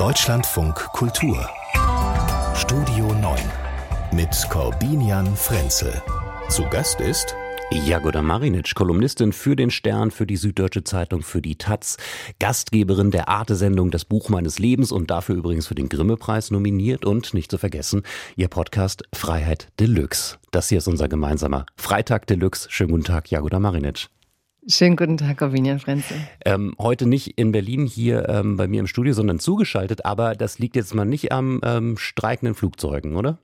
Deutschlandfunk Kultur Studio 9 mit Corbinian Frenzel. Zu Gast ist Jagoda Marinic, Kolumnistin für den Stern, für die Süddeutsche Zeitung, für die Taz, Gastgeberin der Arte-Sendung Das Buch meines Lebens und dafür übrigens für den Grimme-Preis nominiert und nicht zu vergessen, ihr Podcast Freiheit Deluxe. Das hier ist unser gemeinsamer Freitag Deluxe. Schönen guten Tag, Jagoda Marinic. Schönen guten Tag, Corvinian Frenzel. Ähm, heute nicht in Berlin hier ähm, bei mir im Studio, sondern zugeschaltet, aber das liegt jetzt mal nicht am ähm, streikenden Flugzeugen, oder?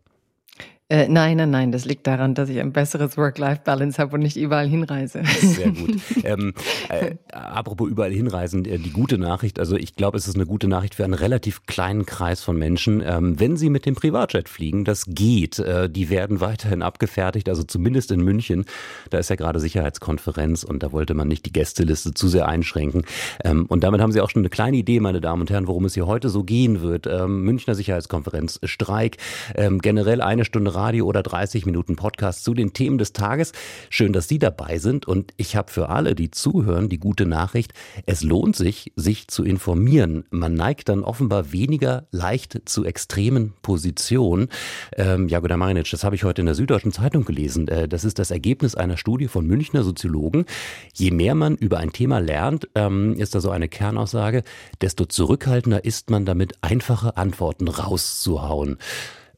Äh, nein, nein, nein, das liegt daran, dass ich ein besseres Work-Life-Balance habe und nicht überall hinreise. Sehr gut. ähm, äh, apropos überall hinreisen, äh, die gute Nachricht, also ich glaube, es ist eine gute Nachricht für einen relativ kleinen Kreis von Menschen. Ähm, wenn sie mit dem Privatjet fliegen, das geht. Äh, die werden weiterhin abgefertigt, also zumindest in München. Da ist ja gerade Sicherheitskonferenz und da wollte man nicht die Gästeliste zu sehr einschränken. Ähm, und damit haben Sie auch schon eine kleine Idee, meine Damen und Herren, worum es hier heute so gehen wird. Ähm, Münchner Sicherheitskonferenz, Streik, ähm, generell eine Stunde Radio oder 30 Minuten Podcast zu den Themen des Tages. Schön, dass Sie dabei sind und ich habe für alle, die zuhören, die gute Nachricht. Es lohnt sich, sich zu informieren. Man neigt dann offenbar weniger leicht zu extremen Positionen. Ähm, Jagoda Marinic, das habe ich heute in der Süddeutschen Zeitung gelesen. Äh, das ist das Ergebnis einer Studie von Münchner Soziologen. Je mehr man über ein Thema lernt, ähm, ist da so eine Kernaussage, desto zurückhaltender ist man damit, einfache Antworten rauszuhauen.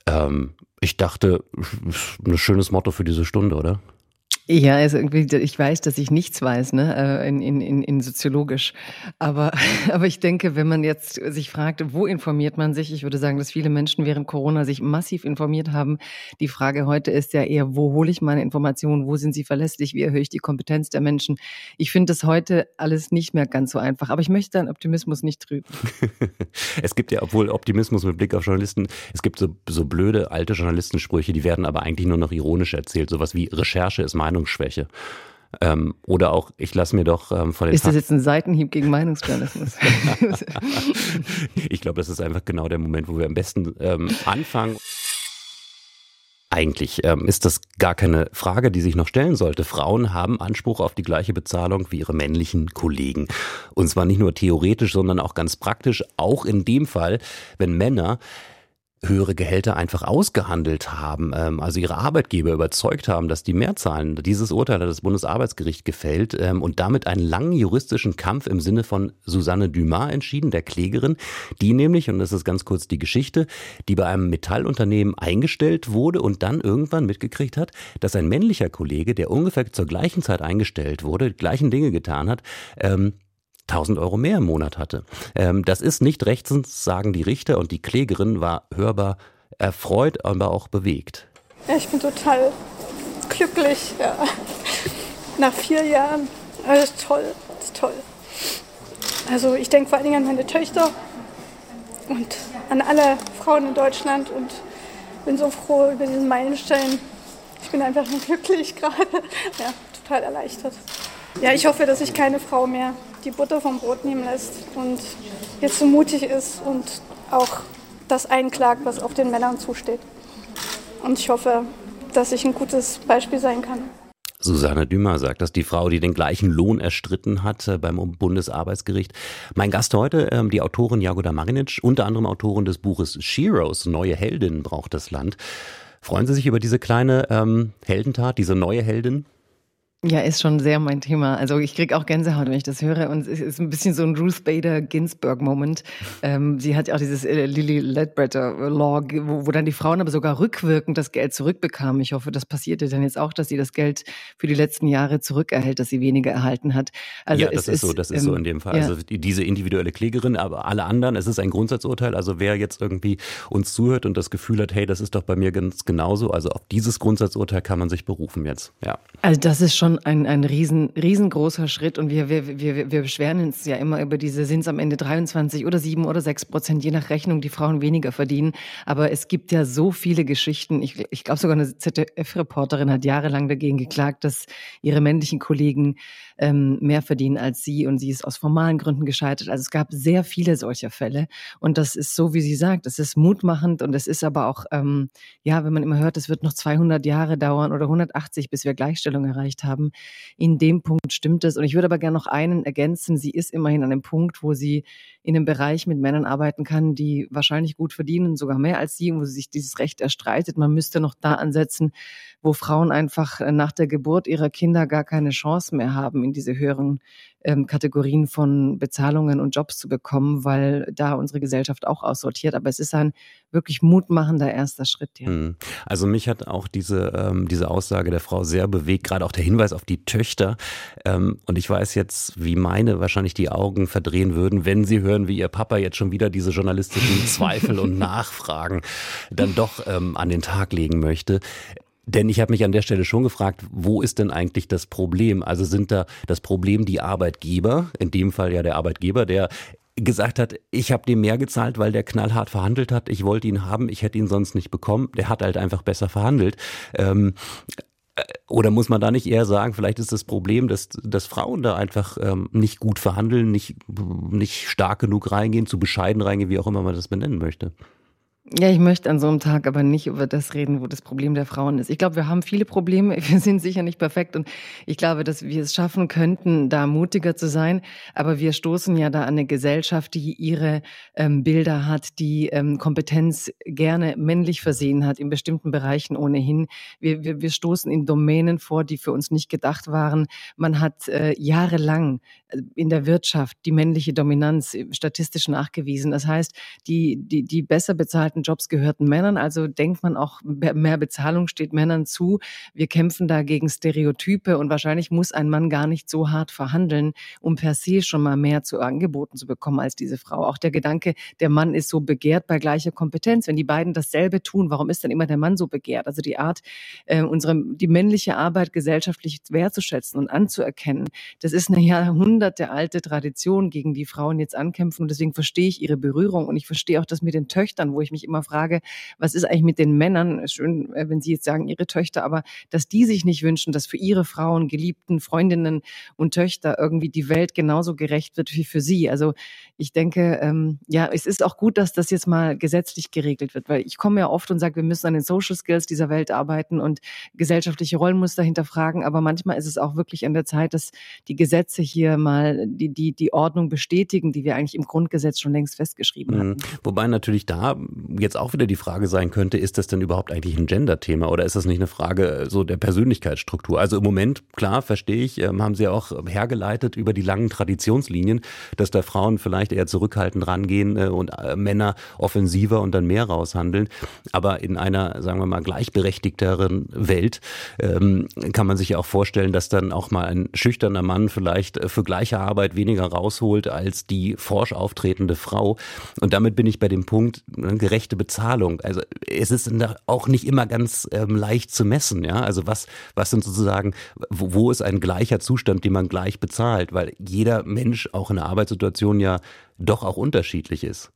Ähm, ich dachte, ein schönes Motto für diese Stunde, oder? Ja, also irgendwie, ich weiß, dass ich nichts weiß, ne, äh, in, in, in, in soziologisch. Aber, aber ich denke, wenn man jetzt sich fragt, wo informiert man sich? Ich würde sagen, dass viele Menschen während Corona sich massiv informiert haben. Die Frage heute ist ja eher, wo hole ich meine Informationen? Wo sind sie verlässlich? Wie erhöhe ich die Kompetenz der Menschen? Ich finde das heute alles nicht mehr ganz so einfach. Aber ich möchte deinen Optimismus nicht trüben. es gibt ja, obwohl Optimismus mit Blick auf Journalisten, es gibt so, so blöde alte Journalistensprüche, die werden aber eigentlich nur noch ironisch erzählt. Sowas wie Recherche ist Meinungsschwäche. Ähm, oder auch, ich lasse mir doch ähm, von den. Ist das jetzt ein Seitenhieb gegen Meinungsjournalismus? ich glaube, das ist einfach genau der Moment, wo wir am besten ähm, anfangen. Eigentlich ähm, ist das gar keine Frage, die sich noch stellen sollte. Frauen haben Anspruch auf die gleiche Bezahlung wie ihre männlichen Kollegen. Und zwar nicht nur theoretisch, sondern auch ganz praktisch. Auch in dem Fall, wenn Männer höhere Gehälter einfach ausgehandelt haben, ähm, also ihre Arbeitgeber überzeugt haben, dass die mehr zahlen. Dieses Urteil hat das Bundesarbeitsgericht gefällt ähm, und damit einen langen juristischen Kampf im Sinne von Susanne Dumas entschieden, der Klägerin, die nämlich, und das ist ganz kurz die Geschichte, die bei einem Metallunternehmen eingestellt wurde und dann irgendwann mitgekriegt hat, dass ein männlicher Kollege, der ungefähr zur gleichen Zeit eingestellt wurde, die gleichen Dinge getan hat, ähm, 1000 Euro mehr im Monat hatte. Ähm, das ist nicht rechtens, sagen die Richter und die Klägerin war hörbar erfreut, aber auch bewegt. Ja, ich bin total glücklich. Ja. Nach vier Jahren. Alles toll, ist toll. Also ich denke vor allen Dingen an meine Töchter und an alle Frauen in Deutschland und bin so froh über diesen Meilenstein. Ich bin einfach nur glücklich gerade. Ja, total erleichtert. Ja, ich hoffe, dass ich keine Frau mehr die Butter vom Brot nehmen lässt und jetzt so mutig ist und auch das einklagt, was auf den Männern zusteht. Und ich hoffe, dass ich ein gutes Beispiel sein kann. Susanne Dümer sagt, dass die Frau, die den gleichen Lohn erstritten hat äh, beim Bundesarbeitsgericht. Mein Gast heute, ähm, die Autorin Jagoda Marinic, unter anderem Autorin des Buches Sheroes, Neue Heldin braucht das Land. Freuen Sie sich über diese kleine ähm, Heldentat, diese neue Heldin? Ja, ist schon sehr mein Thema. Also ich kriege auch Gänsehaut, wenn ich das höre. Und es ist ein bisschen so ein Ruth Bader Ginsburg-Moment. Ähm, sie hat ja auch dieses äh, Lily Ledbetter Law, wo, wo dann die Frauen aber sogar rückwirkend das Geld zurückbekamen. Ich hoffe, das passierte dann jetzt auch, dass sie das Geld für die letzten Jahre zurückerhält, dass sie weniger erhalten hat. Also ja, das ist, ist so, das ist ähm, so in dem Fall. Ja. Also diese individuelle Klägerin, aber alle anderen, es ist ein Grundsatzurteil. Also wer jetzt irgendwie uns zuhört und das Gefühl hat, hey, das ist doch bei mir ganz genauso. Also auf dieses Grundsatzurteil kann man sich berufen jetzt. Ja. Also das ist schon schon ein, ein riesen, riesengroßer Schritt und wir, wir, wir, wir beschweren uns ja immer über diese, sind es am Ende 23 oder 7 oder 6 Prozent, je nach Rechnung, die Frauen weniger verdienen. Aber es gibt ja so viele Geschichten. Ich, ich glaube sogar eine ZDF-Reporterin hat jahrelang dagegen geklagt, dass ihre männlichen Kollegen ähm, mehr verdienen als sie und sie ist aus formalen Gründen gescheitert. Also es gab sehr viele solcher Fälle und das ist so, wie sie sagt, es ist mutmachend und es ist aber auch, ähm, ja, wenn man immer hört, es wird noch 200 Jahre dauern oder 180, bis wir Gleichstellung erreicht haben. In dem Punkt stimmt es und ich würde aber gerne noch einen ergänzen. Sie ist immerhin an dem Punkt, wo sie in einem Bereich mit Männern arbeiten kann, die wahrscheinlich gut verdienen, sogar mehr als sie, wo sie sich dieses Recht erstreitet. Man müsste noch da ansetzen, wo Frauen einfach nach der Geburt ihrer Kinder gar keine Chance mehr haben, in diese höheren ähm, Kategorien von Bezahlungen und Jobs zu bekommen, weil da unsere Gesellschaft auch aussortiert. Aber es ist ein wirklich mutmachender erster Schritt. Ja. Hm. Also mich hat auch diese, ähm, diese Aussage der Frau sehr bewegt, gerade auch der Hinweis auf die Töchter. Ähm, und ich weiß jetzt, wie meine wahrscheinlich die Augen verdrehen würden, wenn sie hören, wie ihr Papa jetzt schon wieder diese journalistischen Zweifel und Nachfragen dann doch ähm, an den Tag legen möchte. Denn ich habe mich an der Stelle schon gefragt, wo ist denn eigentlich das Problem? Also sind da das Problem die Arbeitgeber, in dem Fall ja der Arbeitgeber, der gesagt hat, ich habe dem mehr gezahlt, weil der knallhart verhandelt hat. Ich wollte ihn haben, ich hätte ihn sonst nicht bekommen. Der hat halt einfach besser verhandelt. Ähm, äh, oder muss man da nicht eher sagen, vielleicht ist das Problem, dass, dass Frauen da einfach ähm, nicht gut verhandeln, nicht, nicht stark genug reingehen, zu bescheiden reingehen, wie auch immer man das benennen möchte? Ja, ich möchte an so einem Tag aber nicht über das reden, wo das Problem der Frauen ist. Ich glaube, wir haben viele Probleme. Wir sind sicher nicht perfekt und ich glaube, dass wir es schaffen könnten, da mutiger zu sein. Aber wir stoßen ja da an eine Gesellschaft, die ihre ähm, Bilder hat, die ähm, Kompetenz gerne männlich versehen hat, in bestimmten Bereichen ohnehin. Wir, wir, wir stoßen in Domänen vor, die für uns nicht gedacht waren. Man hat äh, jahrelang in der Wirtschaft die männliche Dominanz statistisch nachgewiesen. Das heißt, die, die, die besser bezahlten Jobs gehörten Männern. Also denkt man auch, mehr Bezahlung steht Männern zu. Wir kämpfen da gegen Stereotype und wahrscheinlich muss ein Mann gar nicht so hart verhandeln, um per se schon mal mehr zu Angeboten zu bekommen als diese Frau. Auch der Gedanke, der Mann ist so begehrt bei gleicher Kompetenz. Wenn die beiden dasselbe tun, warum ist dann immer der Mann so begehrt? Also die Art, äh, unsere, die männliche Arbeit gesellschaftlich wertzuschätzen und anzuerkennen, das ist eine jahrhundertealte Tradition, gegen die Frauen jetzt ankämpfen. Und deswegen verstehe ich ihre Berührung und ich verstehe auch das mit den Töchtern, wo ich mich immer frage, was ist eigentlich mit den Männern? Schön, äh, wenn Sie jetzt sagen, Ihre Töchter, aber dass die sich nicht wünschen, dass für ihre Frauen, Geliebten, Freundinnen und Töchter irgendwie die Welt genauso gerecht wird wie für sie. Also ich denke, ähm, ja, es ist auch gut, dass das jetzt mal gesetzlich geregelt wird, weil ich komme ja oft und sage, wir müssen an den Social Skills dieser Welt arbeiten und gesellschaftliche Rollenmuster hinterfragen, aber manchmal ist es auch wirklich an der Zeit, dass die Gesetze hier mal die, die, die Ordnung bestätigen, die wir eigentlich im Grundgesetz schon längst festgeschrieben mhm. hatten. Wobei natürlich da jetzt auch wieder die Frage sein könnte, ist das denn überhaupt eigentlich ein Gender-Thema oder ist das nicht eine Frage äh, so der Persönlichkeitsstruktur? Also im Moment, klar, verstehe ich, ähm, haben Sie auch hergeleitet über die langen Traditionslinien, dass da Frauen vielleicht eher zurückhaltend rangehen äh, und äh, Männer offensiver und dann mehr raushandeln. Aber in einer, sagen wir mal, gleichberechtigteren Welt ähm, kann man sich ja auch vorstellen, dass dann auch mal ein schüchterner Mann vielleicht für gleiche Arbeit weniger rausholt als die forsch auftretende Frau. Und damit bin ich bei dem Punkt, gerecht gerechte Bezahlung. Also es ist auch nicht immer ganz ähm, leicht zu messen. Ja, also was was sind sozusagen wo, wo ist ein gleicher Zustand, den man gleich bezahlt, weil jeder Mensch auch in der Arbeitssituation ja doch auch unterschiedlich ist.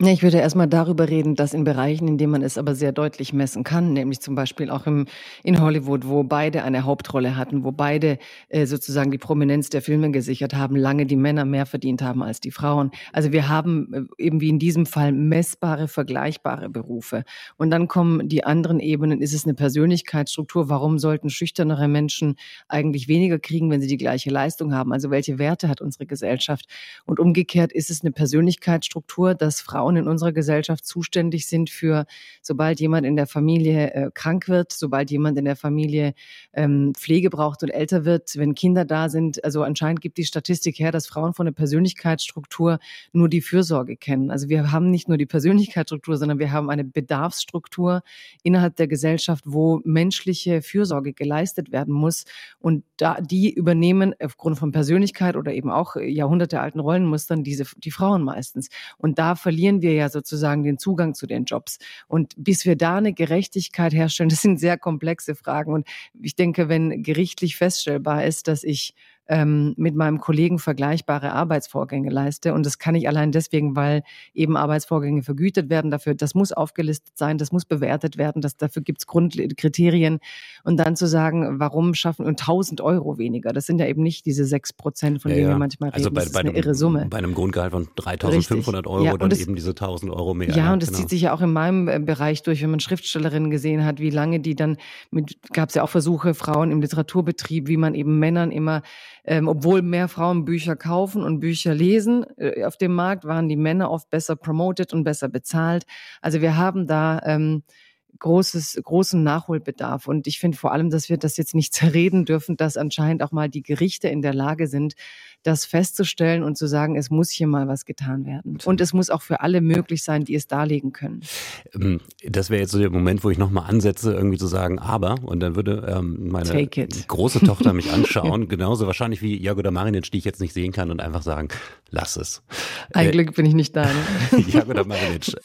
Ja, ich würde erstmal darüber reden, dass in Bereichen, in denen man es aber sehr deutlich messen kann, nämlich zum Beispiel auch im, in Hollywood, wo beide eine Hauptrolle hatten, wo beide äh, sozusagen die Prominenz der Filme gesichert haben, lange die Männer mehr verdient haben als die Frauen. Also wir haben äh, eben wie in diesem Fall messbare, vergleichbare Berufe. Und dann kommen die anderen Ebenen. Ist es eine Persönlichkeitsstruktur? Warum sollten schüchternere Menschen eigentlich weniger kriegen, wenn sie die gleiche Leistung haben? Also welche Werte hat unsere Gesellschaft? Und umgekehrt ist es eine Persönlichkeitsstruktur, dass Frauen Frauen in unserer Gesellschaft zuständig sind für, sobald jemand in der Familie äh, krank wird, sobald jemand in der Familie ähm, Pflege braucht und älter wird, wenn Kinder da sind. Also anscheinend gibt die Statistik her, dass Frauen von der Persönlichkeitsstruktur nur die Fürsorge kennen. Also wir haben nicht nur die Persönlichkeitsstruktur, sondern wir haben eine Bedarfsstruktur innerhalb der Gesellschaft, wo menschliche Fürsorge geleistet werden muss. Und da, die übernehmen aufgrund von Persönlichkeit oder eben auch jahrhundertealten Rollenmustern diese, die Frauen meistens. Und da verlieren wir ja sozusagen den Zugang zu den Jobs. Und bis wir da eine Gerechtigkeit herstellen, das sind sehr komplexe Fragen. Und ich denke, wenn gerichtlich feststellbar ist, dass ich ähm, mit meinem Kollegen vergleichbare Arbeitsvorgänge leiste. Und das kann ich allein deswegen, weil eben Arbeitsvorgänge vergütet werden. Dafür, das muss aufgelistet sein, das muss bewertet werden, das, dafür gibt es Grundkriterien. Und dann zu sagen, warum schaffen und 1000 Euro weniger, das sind ja eben nicht diese 6 Prozent, von ja, denen wir manchmal also reden. Also bei, bei, einem, irre Summe. bei einem Grundgehalt von 3500 Euro ja, dann das, eben diese 1000 Euro mehr. Ja, und das genau. zieht sich ja auch in meinem äh, Bereich durch, wenn man Schriftstellerinnen gesehen hat, wie lange die dann mit, gab es ja auch Versuche, Frauen im Literaturbetrieb, wie man eben Männern immer ähm, obwohl mehr Frauen Bücher kaufen und Bücher lesen äh, auf dem Markt, waren die Männer oft besser promoted und besser bezahlt. Also wir haben da ähm, großes, großen Nachholbedarf. Und ich finde vor allem, dass wir das jetzt nicht zerreden dürfen, dass anscheinend auch mal die Gerichte in der Lage sind, das festzustellen und zu sagen, es muss hier mal was getan werden. Und es muss auch für alle möglich sein, die es darlegen können. Ähm, das wäre jetzt so der Moment, wo ich nochmal ansetze, irgendwie zu sagen, aber, und dann würde ähm, meine große Tochter mich anschauen, genauso wahrscheinlich wie Jagoda Marinic, die ich jetzt nicht sehen kann, und einfach sagen, lass es. Ein äh, Glück bin ich nicht da. Ne? Jagoda Marinic.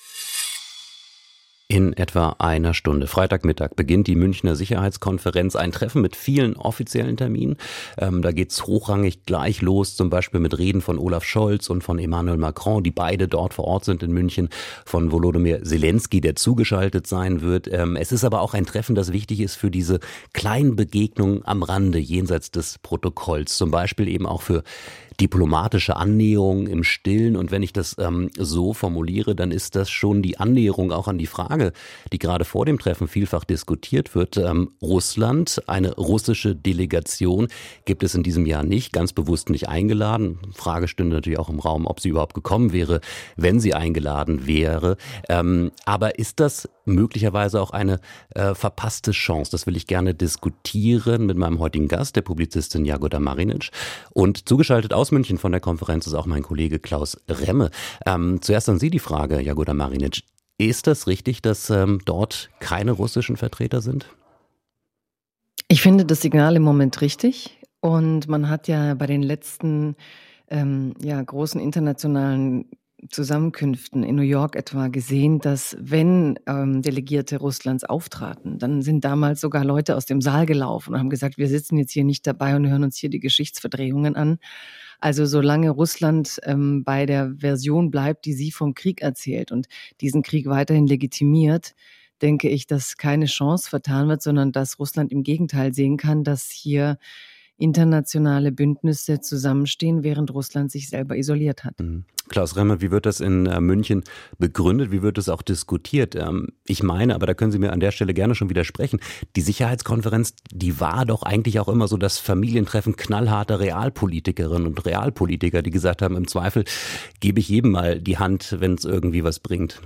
In etwa einer Stunde, Freitagmittag, beginnt die Münchner Sicherheitskonferenz. Ein Treffen mit vielen offiziellen Terminen. Ähm, da geht's hochrangig gleich los, zum Beispiel mit Reden von Olaf Scholz und von Emmanuel Macron, die beide dort vor Ort sind in München, von Volodymyr Zelensky, der zugeschaltet sein wird. Ähm, es ist aber auch ein Treffen, das wichtig ist für diese kleinen Begegnungen am Rande, jenseits des Protokolls. Zum Beispiel eben auch für diplomatische Annäherung im Stillen. Und wenn ich das ähm, so formuliere, dann ist das schon die Annäherung auch an die Frage, die gerade vor dem Treffen vielfach diskutiert wird. Ähm, Russland, eine russische Delegation gibt es in diesem Jahr nicht, ganz bewusst nicht eingeladen. Frage stünde natürlich auch im Raum, ob sie überhaupt gekommen wäre, wenn sie eingeladen wäre. Ähm, aber ist das möglicherweise auch eine äh, verpasste Chance? Das will ich gerne diskutieren mit meinem heutigen Gast, der Publizistin Jagoda Marinic. Und zugeschaltet aus München von der Konferenz ist auch mein Kollege Klaus Remme. Ähm, zuerst an Sie die Frage, Jagoda Marinic. Ist das richtig, dass ähm, dort keine russischen Vertreter sind? Ich finde das Signal im Moment richtig. Und man hat ja bei den letzten ähm, ja, großen internationalen Zusammenkünften in New York etwa gesehen, dass wenn ähm, Delegierte Russlands auftraten, dann sind damals sogar Leute aus dem Saal gelaufen und haben gesagt, wir sitzen jetzt hier nicht dabei und hören uns hier die Geschichtsverdrehungen an. Also solange Russland ähm, bei der Version bleibt, die sie vom Krieg erzählt und diesen Krieg weiterhin legitimiert, denke ich, dass keine Chance vertan wird, sondern dass Russland im Gegenteil sehen kann, dass hier internationale Bündnisse zusammenstehen, während Russland sich selber isoliert hat. Mhm. Klaus Remmer, wie wird das in äh, München begründet? Wie wird es auch diskutiert? Ähm, ich meine, aber da können Sie mir an der Stelle gerne schon widersprechen, die Sicherheitskonferenz, die war doch eigentlich auch immer so das Familientreffen knallharter Realpolitikerinnen und Realpolitiker, die gesagt haben, im Zweifel gebe ich jedem mal die Hand, wenn es irgendwie was bringt.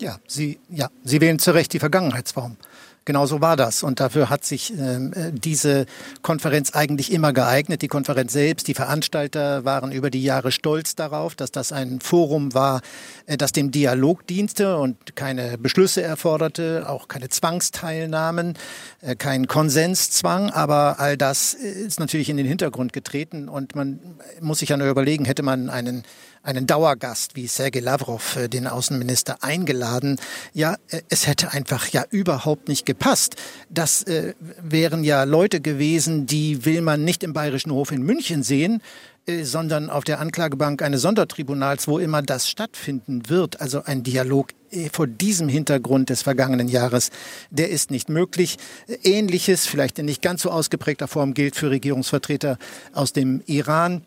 Ja, Sie, ja, Sie wählen zu Recht die Vergangenheitsform. Genau so war das. Und dafür hat sich ähm, äh, diese Konferenz eigentlich immer geeignet. Die Konferenz selbst, die Veranstalter waren über die Jahre stolz darauf, dass das ein Forum war, äh, das dem Dialog diente und keine Beschlüsse erforderte, auch keine Zwangsteilnahmen, äh, keinen Konsenszwang. Aber all das ist natürlich in den Hintergrund getreten. Und man muss sich ja nur überlegen, hätte man einen einen Dauergast wie Sergei Lavrov, äh, den Außenminister, eingeladen. Ja, äh, es hätte einfach ja überhaupt nicht gepasst. Das äh, wären ja Leute gewesen, die will man nicht im Bayerischen Hof in München sehen, äh, sondern auf der Anklagebank eines Sondertribunals, wo immer das stattfinden wird. Also ein Dialog äh, vor diesem Hintergrund des vergangenen Jahres, der ist nicht möglich. Ähnliches, vielleicht in nicht ganz so ausgeprägter Form, gilt für Regierungsvertreter aus dem Iran.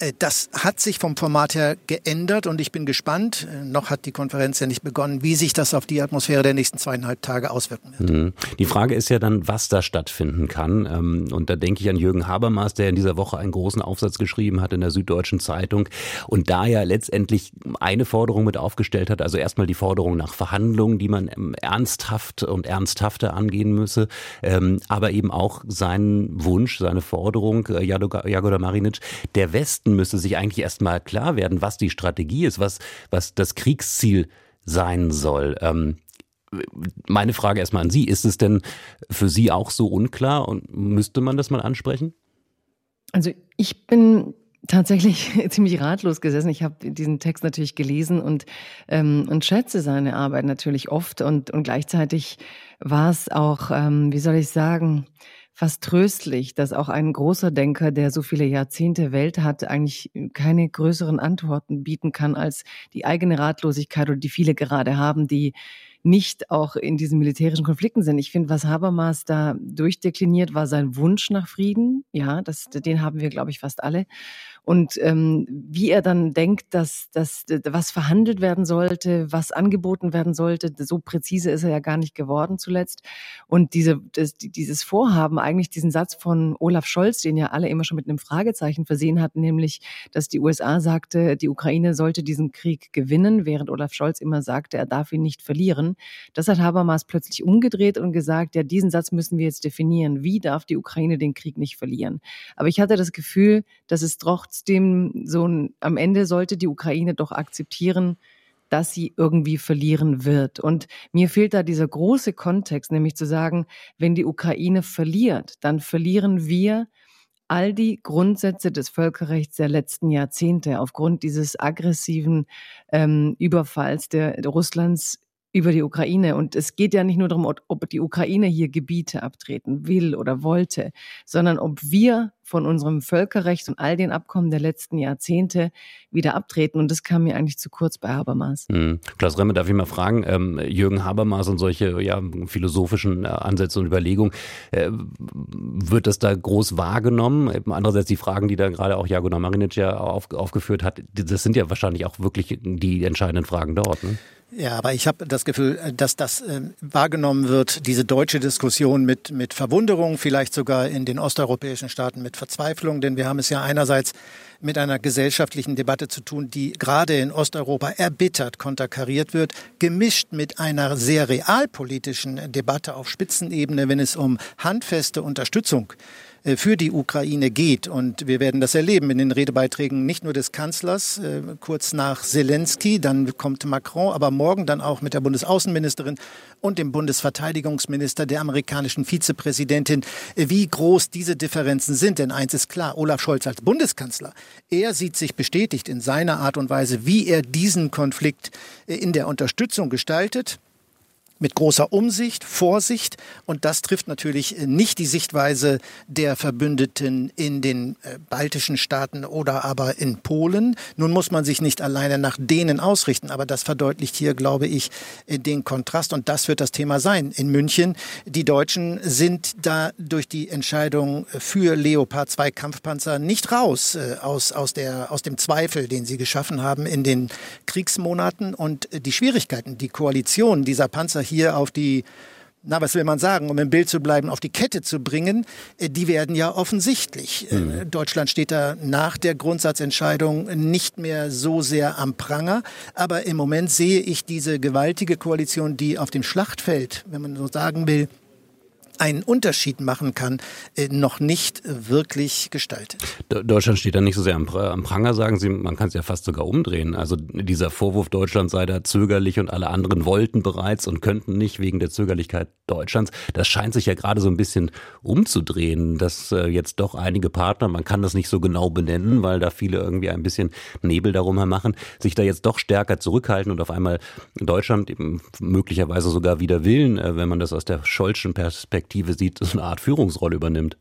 Äh, das hat sich vom Format her geändert und ich bin gespannt, äh, noch hat die Konferenz ja nicht begonnen, wie sich das auf die Atmosphäre der nächsten zweieinhalb Tage auswirken wird. Mhm. Die Frage ist ja dann, was da stattfinden kann. Ähm, und da denke ich an Jürgen Habermas, der in dieser Woche einen großen Aufsatz geschrieben hat in der Süddeutschen Zeitung und da ja letztendlich eine Forderung mit aufgestellt hat, also erstmal die Forderung nach Verhandlungen, die man ähm, ernsthaft und ernsthafter angehen müsse, ähm, aber eben auch seinen Wunsch, seine Forderung, äh, Jagoda Marinic, der Westen Westen müsste sich eigentlich erstmal klar werden, was die Strategie ist, was, was das Kriegsziel sein soll. Ähm, meine Frage erstmal an Sie, ist es denn für Sie auch so unklar und müsste man das mal ansprechen? Also ich bin tatsächlich ziemlich ratlos gesessen. Ich habe diesen Text natürlich gelesen und, ähm, und schätze seine Arbeit natürlich oft und, und gleichzeitig war es auch, ähm, wie soll ich sagen, fast tröstlich, dass auch ein großer Denker, der so viele Jahrzehnte Welt hat, eigentlich keine größeren Antworten bieten kann als die eigene Ratlosigkeit oder die viele gerade haben, die nicht auch in diesen militärischen Konflikten sind. Ich finde, was Habermas da durchdekliniert, war sein Wunsch nach Frieden. Ja, das, den haben wir, glaube ich, fast alle. Und ähm, wie er dann denkt, dass, dass was verhandelt werden sollte, was angeboten werden sollte, so präzise ist er ja gar nicht geworden zuletzt. Und diese, das, dieses Vorhaben, eigentlich diesen Satz von Olaf Scholz, den ja alle immer schon mit einem Fragezeichen versehen hatten, nämlich, dass die USA sagte, die Ukraine sollte diesen Krieg gewinnen, während Olaf Scholz immer sagte, er darf ihn nicht verlieren. Das hat Habermas plötzlich umgedreht und gesagt, ja, diesen Satz müssen wir jetzt definieren. Wie darf die Ukraine den Krieg nicht verlieren? Aber ich hatte das Gefühl, dass es trotzdem so ein, am Ende sollte die Ukraine doch akzeptieren, dass sie irgendwie verlieren wird. Und mir fehlt da dieser große Kontext, nämlich zu sagen, wenn die Ukraine verliert, dann verlieren wir all die Grundsätze des Völkerrechts der letzten Jahrzehnte aufgrund dieses aggressiven ähm, Überfalls der, der Russlands über die Ukraine. Und es geht ja nicht nur darum, ob die Ukraine hier Gebiete abtreten will oder wollte, sondern ob wir von unserem Völkerrecht und all den Abkommen der letzten Jahrzehnte wieder abtreten. Und das kam mir eigentlich zu kurz bei Habermas. Hm. Klaus Remme, darf ich mal fragen, ähm, Jürgen Habermas und solche ja, philosophischen äh, Ansätze und Überlegungen, äh, wird das da groß wahrgenommen? Andererseits die Fragen, die da gerade auch Jagona Marinic ja auf, aufgeführt hat, das sind ja wahrscheinlich auch wirklich die entscheidenden Fragen dort. Ne? Ja, aber ich habe das Gefühl, dass das äh, wahrgenommen wird, diese deutsche Diskussion mit, mit Verwunderung, vielleicht sogar in den osteuropäischen Staaten mit Verzweiflung, denn wir haben es ja einerseits mit einer gesellschaftlichen Debatte zu tun, die gerade in Osteuropa erbittert konterkariert wird, gemischt mit einer sehr realpolitischen Debatte auf Spitzenebene, wenn es um handfeste Unterstützung äh, für die Ukraine geht. Und wir werden das erleben in den Redebeiträgen nicht nur des Kanzlers, äh, kurz nach Zelensky, dann kommt Macron, aber morgen dann auch mit der Bundesaußenministerin und dem Bundesverteidigungsminister, der amerikanischen Vizepräsidentin, äh, wie groß diese Differenzen sind. Denn eins ist klar, Olaf Scholz als Bundeskanzler, er sieht sich bestätigt in seiner Art und Weise, wie er diesen Konflikt in der Unterstützung gestaltet mit großer Umsicht, Vorsicht. Und das trifft natürlich nicht die Sichtweise der Verbündeten in den äh, baltischen Staaten oder aber in Polen. Nun muss man sich nicht alleine nach denen ausrichten, aber das verdeutlicht hier, glaube ich, äh, den Kontrast. Und das wird das Thema sein in München. Die Deutschen sind da durch die Entscheidung für Leopard 2 Kampfpanzer nicht raus äh, aus, aus, der, aus dem Zweifel, den sie geschaffen haben in den Kriegsmonaten. Und die Schwierigkeiten, die Koalition dieser Panzer hier auf die na, was will man sagen, um im Bild zu bleiben, auf die Kette zu bringen, äh, die werden ja offensichtlich. Äh, mhm. Deutschland steht da nach der Grundsatzentscheidung nicht mehr so sehr am Pranger. Aber im Moment sehe ich diese gewaltige Koalition, die auf dem Schlachtfeld, wenn man so sagen will, einen Unterschied machen kann, äh, noch nicht wirklich gestaltet. Deutschland steht da nicht so sehr am, Pranger, sagen Sie. Man kann es ja fast sogar umdrehen. Also dieser Vorwurf, Deutschland sei da zögerlich und alle anderen wollten bereits und könnten nicht wegen der Zögerlichkeit Deutschlands. Das scheint sich ja gerade so ein bisschen umzudrehen, dass äh, jetzt doch einige Partner, man kann das nicht so genau benennen, weil da viele irgendwie ein bisschen Nebel darum machen, sich da jetzt doch stärker zurückhalten und auf einmal Deutschland möglicherweise sogar wieder willen, äh, wenn man das aus der Scholzschen Perspektive Perspektive sieht, so eine Art Führungsrolle übernimmt.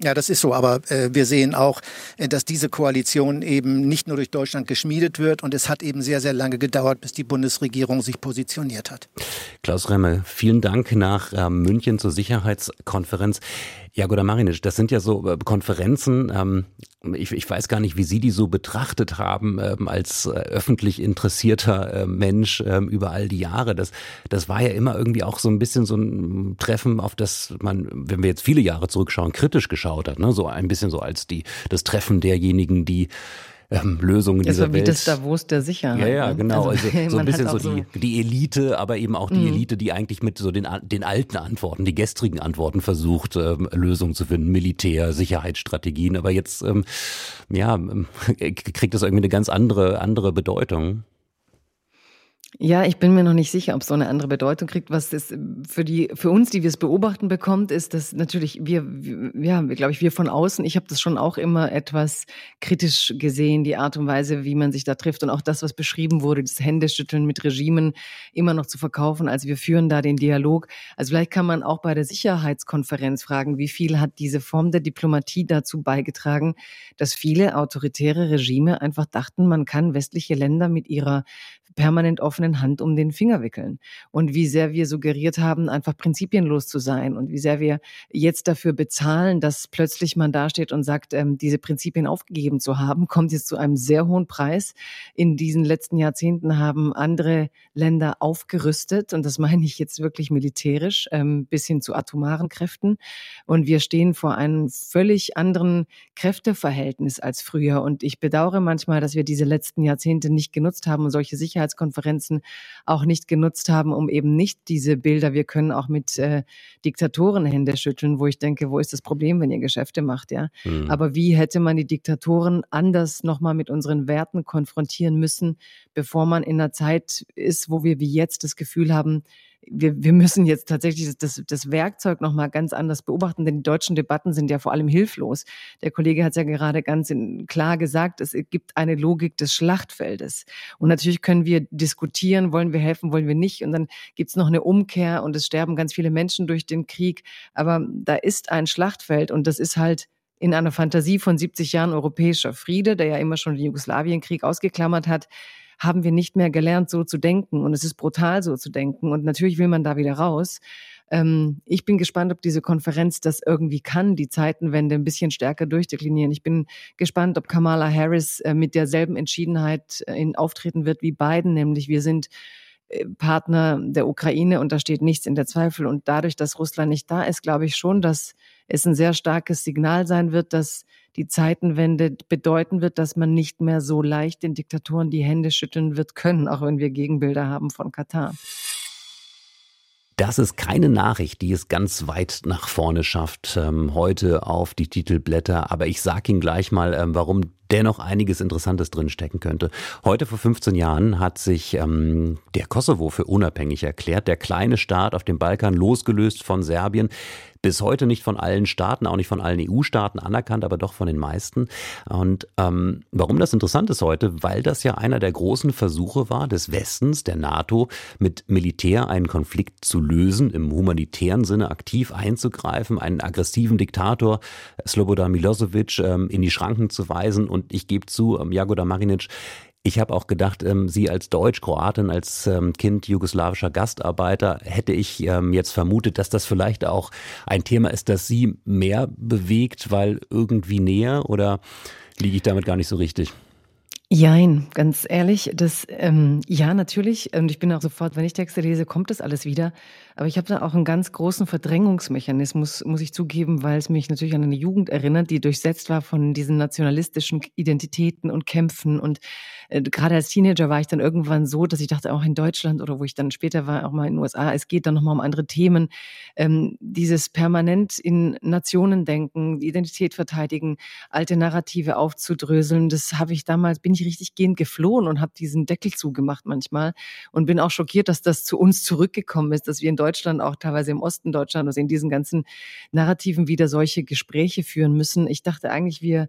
Ja, das ist so. Aber äh, wir sehen auch, äh, dass diese Koalition eben nicht nur durch Deutschland geschmiedet wird. Und es hat eben sehr, sehr lange gedauert, bis die Bundesregierung sich positioniert hat. Klaus Remme, vielen Dank nach äh, München zur Sicherheitskonferenz. Jagoda Marinic, das sind ja so äh, Konferenzen. Ähm, ich, ich, weiß gar nicht, wie Sie die so betrachtet haben ähm, als äh, öffentlich interessierter äh, Mensch ähm, über all die Jahre. Das, das war ja immer irgendwie auch so ein bisschen so ein Treffen, auf das man, wenn wir jetzt viele Jahre zurückschauen, kritisch geschaut hat. Ne? So ein bisschen so als die das Treffen derjenigen, die ähm, Lösungen das dieser wie Welt. das Davos der Sicherheit. Ja, ja, ne? genau. Also, also so ein bisschen so, die, die Elite, aber eben auch die mhm. Elite, die eigentlich mit so den, den alten Antworten, die gestrigen Antworten versucht, ähm, Lösungen zu finden. Militär, Sicherheitsstrategien. Aber jetzt, ähm, ja, ähm, kriegt das irgendwie eine ganz andere, andere Bedeutung. Ja, ich bin mir noch nicht sicher, ob es so eine andere Bedeutung kriegt. Was es für die, für uns, die wir es beobachten bekommt, ist, dass natürlich wir, ja, glaube ich, wir von außen. Ich habe das schon auch immer etwas kritisch gesehen, die Art und Weise, wie man sich da trifft und auch das, was beschrieben wurde, das Händeschütteln mit Regimen immer noch zu verkaufen. Also wir führen da den Dialog. Also vielleicht kann man auch bei der Sicherheitskonferenz fragen, wie viel hat diese Form der Diplomatie dazu beigetragen, dass viele autoritäre Regime einfach dachten, man kann westliche Länder mit ihrer permanent offenen Hand um den Finger wickeln. Und wie sehr wir suggeriert haben, einfach prinzipienlos zu sein und wie sehr wir jetzt dafür bezahlen, dass plötzlich man dasteht und sagt, ähm, diese Prinzipien aufgegeben zu haben, kommt jetzt zu einem sehr hohen Preis. In diesen letzten Jahrzehnten haben andere Länder aufgerüstet und das meine ich jetzt wirklich militärisch ähm, bis hin zu atomaren Kräften. Und wir stehen vor einem völlig anderen Kräfteverhältnis als früher. Und ich bedauere manchmal, dass wir diese letzten Jahrzehnte nicht genutzt haben und solche Sicherheitskonferenzen auch nicht genutzt haben, um eben nicht diese Bilder, wir können auch mit äh, Diktatoren Hände schütteln, wo ich denke, wo ist das Problem, wenn ihr Geschäfte macht, ja? Mhm. Aber wie hätte man die Diktatoren anders nochmal mit unseren Werten konfrontieren müssen, bevor man in einer Zeit ist, wo wir wie jetzt das Gefühl haben, wir, wir müssen jetzt tatsächlich das, das Werkzeug nochmal ganz anders beobachten, denn die deutschen Debatten sind ja vor allem hilflos. Der Kollege hat es ja gerade ganz klar gesagt, es gibt eine Logik des Schlachtfeldes. Und natürlich können wir diskutieren, wollen wir helfen, wollen wir nicht. Und dann gibt es noch eine Umkehr und es sterben ganz viele Menschen durch den Krieg. Aber da ist ein Schlachtfeld und das ist halt in einer Fantasie von 70 Jahren europäischer Friede, der ja immer schon den Jugoslawienkrieg ausgeklammert hat, haben wir nicht mehr gelernt, so zu denken. Und es ist brutal, so zu denken. Und natürlich will man da wieder raus. Ähm, ich bin gespannt, ob diese Konferenz das irgendwie kann, die Zeitenwende ein bisschen stärker durchdeklinieren. Ich bin gespannt, ob Kamala Harris äh, mit derselben Entschiedenheit äh, in, auftreten wird wie Biden, nämlich wir sind Partner der Ukraine und da steht nichts in der Zweifel. Und dadurch, dass Russland nicht da ist, glaube ich schon, dass es ein sehr starkes Signal sein wird, dass die Zeitenwende bedeuten wird, dass man nicht mehr so leicht den Diktatoren die Hände schütteln wird können, auch wenn wir Gegenbilder haben von Katar. Das ist keine Nachricht, die es ganz weit nach vorne schafft, ähm, heute auf die Titelblätter. Aber ich sage Ihnen gleich mal, ähm, warum dennoch einiges Interessantes drinstecken könnte. Heute vor 15 Jahren hat sich ähm, der Kosovo für unabhängig erklärt, der kleine Staat auf dem Balkan, losgelöst von Serbien bis heute nicht von allen Staaten, auch nicht von allen EU-Staaten anerkannt, aber doch von den meisten. Und ähm, warum das interessant ist heute, weil das ja einer der großen Versuche war des Westens, der NATO, mit Militär einen Konflikt zu lösen, im humanitären Sinne aktiv einzugreifen, einen aggressiven Diktator Slobodan Milosevic ähm, in die Schranken zu weisen. Und ich gebe zu, ähm, Jagoda Marinic, ich habe auch gedacht, ähm, Sie als Deutsch-Kroatin, als ähm, Kind jugoslawischer Gastarbeiter, hätte ich ähm, jetzt vermutet, dass das vielleicht auch ein Thema ist, das Sie mehr bewegt, weil irgendwie näher oder liege ich damit gar nicht so richtig? Jein, ganz ehrlich, das ähm, ja natürlich. Und ich bin auch sofort, wenn ich Texte lese, kommt das alles wieder. Aber ich habe da auch einen ganz großen Verdrängungsmechanismus, muss ich zugeben, weil es mich natürlich an eine Jugend erinnert, die durchsetzt war von diesen nationalistischen Identitäten und Kämpfen. Und äh, gerade als Teenager war ich dann irgendwann so, dass ich dachte, auch in Deutschland oder wo ich dann später war, auch mal in den USA, es geht dann nochmal um andere Themen. Ähm, dieses permanent in Nationen denken, Identität verteidigen, alte Narrative aufzudröseln, das habe ich damals, bin ich richtig gehend geflohen und habe diesen Deckel zugemacht manchmal und bin auch schockiert, dass das zu uns zurückgekommen ist, dass wir in Deutschland auch teilweise im Osten Deutschland, also in diesen ganzen Narrativen wieder solche Gespräche führen müssen. Ich dachte eigentlich, wir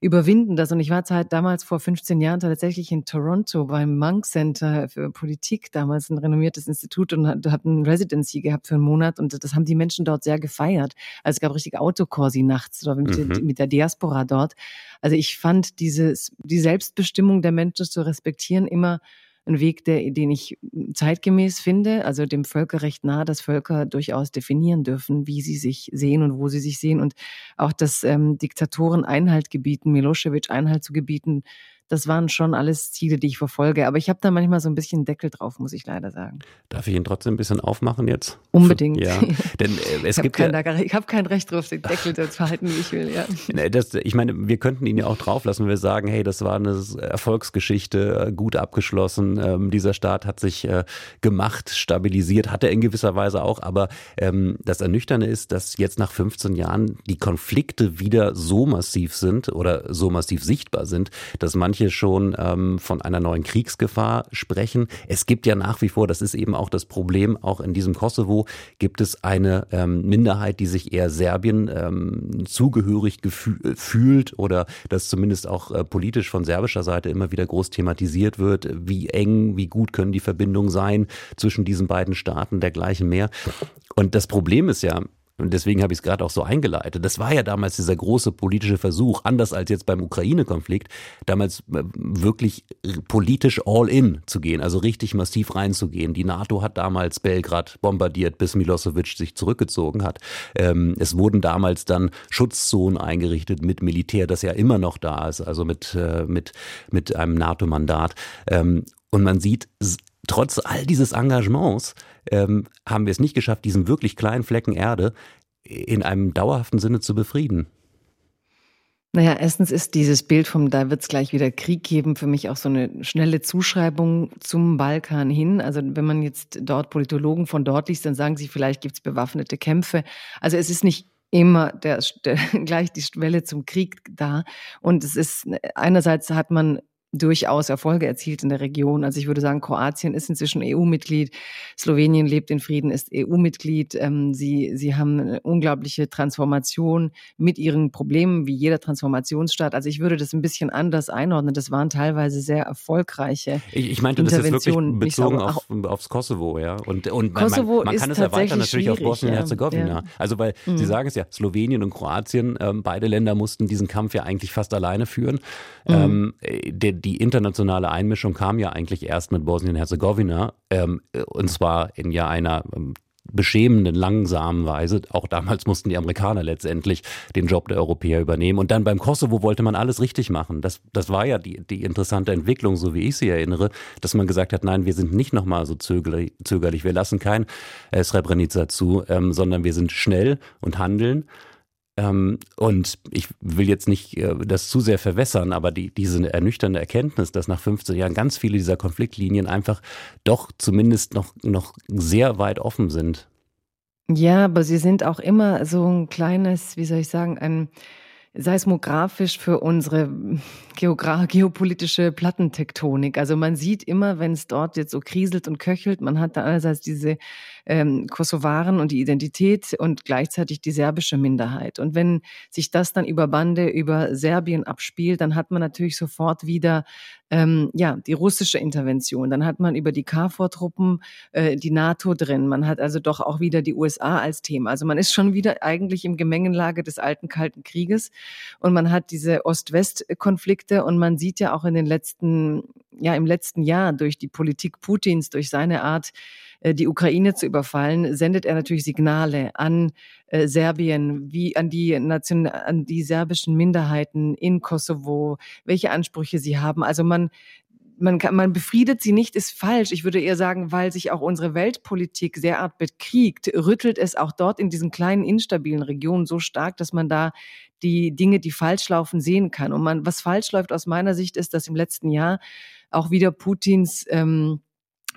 überwinden das. Und ich war halt damals vor 15 Jahren tatsächlich in Toronto beim Monk Center für Politik, damals ein renommiertes Institut und hat ein Residency gehabt für einen Monat und das haben die Menschen dort sehr gefeiert. Also es gab richtig Autokorsi nachts mit, mhm. mit der Diaspora dort. Also ich fand dieses, die Selbstbestimmung der Menschen zu respektieren immer ein Weg, der, den ich zeitgemäß finde, also dem Völkerrecht nahe, dass Völker durchaus definieren dürfen, wie sie sich sehen und wo sie sich sehen. Und auch, dass ähm, Diktatoren Einhalt gebieten, Milosevic Einhalt zu gebieten, das waren schon alles Ziele, die ich verfolge. Aber ich habe da manchmal so ein bisschen Deckel drauf, muss ich leider sagen. Darf ich ihn trotzdem ein bisschen aufmachen jetzt? Unbedingt. Ja, denn äh, es ich gibt kein, ja, ich habe kein Recht drauf, den Deckel zu verhalten, wie ich will. Ja. Das, ich meine, wir könnten ihn ja auch drauflassen, wenn wir sagen, hey, das war eine Erfolgsgeschichte, äh, gut abgeschlossen. Ähm, dieser Staat hat sich äh, gemacht, stabilisiert, hat er in gewisser Weise auch. Aber ähm, das Ernüchternde ist, dass jetzt nach 15 Jahren die Konflikte wieder so massiv sind oder so massiv sichtbar sind, dass manche manche schon ähm, von einer neuen Kriegsgefahr sprechen. Es gibt ja nach wie vor, das ist eben auch das Problem, auch in diesem Kosovo gibt es eine ähm, Minderheit, die sich eher Serbien ähm, zugehörig fühlt oder das zumindest auch äh, politisch von serbischer Seite immer wieder groß thematisiert wird. Wie eng, wie gut können die Verbindungen sein zwischen diesen beiden Staaten, dergleichen mehr. Und das Problem ist ja, Und deswegen habe ich es gerade auch so eingeleitet. Das war ja damals dieser große politische Versuch, anders als jetzt beim Ukraine-Konflikt, damals äh, wirklich politisch all in zu gehen, also richtig massiv reinzugehen. Die NATO hat damals Belgrad bombardiert, bis Milosevic sich zurückgezogen hat. Ähm, es wurden damals dann Schutzzonen eingerichtet mit Militär, das ja immer noch da ist, also mit, äh, mit, mit einem NATO-Mandat. Ähm, und man sieht, trotz all dieses Engagements ähm, haben wir es nicht geschafft, diesen wirklich kleinen Flecken Erde in einem dauerhaften Sinne zu befrieden. Naja, erstens ist dieses Bild vom, da wird es gleich wieder Krieg geben, für mich auch so eine schnelle Zuschreibung zum Balkan hin. Also wenn man jetzt dort Politologen von dort liest, dann sagen sie, vielleicht gibt es bewaffnete Kämpfe. Also es ist nicht immer der, der, gleich die Schwelle zum Krieg da. Und es ist, einerseits hat man durchaus Erfolge erzielt in der Region. Also ich würde sagen, Kroatien ist inzwischen EU-Mitglied, Slowenien lebt in Frieden, ist EU-Mitglied. Ähm, sie, sie haben eine unglaubliche Transformation mit ihren Problemen, wie jeder Transformationsstaat. Also ich würde das ein bisschen anders einordnen. Das waren teilweise sehr erfolgreiche Ich, ich meinte das jetzt wirklich bezogen auf, aufs Kosovo, ja. Und, und Kosovo man, man kann es erweitern natürlich auf Bosnien-Herzegowina. Ja. Also weil mhm. Sie sagen es ja, Slowenien und Kroatien, ähm, beide Länder mussten diesen Kampf ja eigentlich fast alleine führen. Mhm. Ähm, der, die internationale Einmischung kam ja eigentlich erst mit Bosnien-Herzegowina ähm, und zwar in ja einer ähm, beschämenden, langsamen Weise. Auch damals mussten die Amerikaner letztendlich den Job der Europäer übernehmen. Und dann beim Kosovo wollte man alles richtig machen. Das, das war ja die, die interessante Entwicklung, so wie ich sie erinnere, dass man gesagt hat, nein, wir sind nicht nochmal so zögerlich. Wir lassen kein äh, Srebrenica zu, ähm, sondern wir sind schnell und handeln. Ähm, und ich will jetzt nicht äh, das zu sehr verwässern, aber die, diese ernüchternde Erkenntnis, dass nach 15 Jahren ganz viele dieser Konfliktlinien einfach doch zumindest noch, noch sehr weit offen sind. Ja, aber sie sind auch immer so ein kleines, wie soll ich sagen, ein seismografisch für unsere geopolitische Plattentektonik. Also man sieht immer, wenn es dort jetzt so kriselt und köchelt, man hat da einerseits diese ähm, Kosovaren und die Identität und gleichzeitig die serbische Minderheit. Und wenn sich das dann über Bande über Serbien abspielt, dann hat man natürlich sofort wieder ähm, ja die russische Intervention. Dann hat man über die KFOR-Truppen äh, die NATO drin. Man hat also doch auch wieder die USA als Thema. Also man ist schon wieder eigentlich im Gemengenlage des alten Kalten Krieges und man hat diese Ost-West-Konflikte und man sieht ja auch in den letzten ja im letzten Jahr durch die Politik Putins, durch seine Art die Ukraine zu überfallen, sendet er natürlich Signale an äh, Serbien, wie an die Nation, an die serbischen Minderheiten in Kosovo, welche Ansprüche sie haben. Also man man, kann, man befriedet sie nicht, ist falsch. Ich würde eher sagen, weil sich auch unsere Weltpolitik sehr art bekriegt, rüttelt es auch dort in diesen kleinen instabilen Regionen so stark, dass man da die Dinge, die falsch laufen, sehen kann. Und man, was falsch läuft aus meiner Sicht, ist, dass im letzten Jahr auch wieder Putins ähm,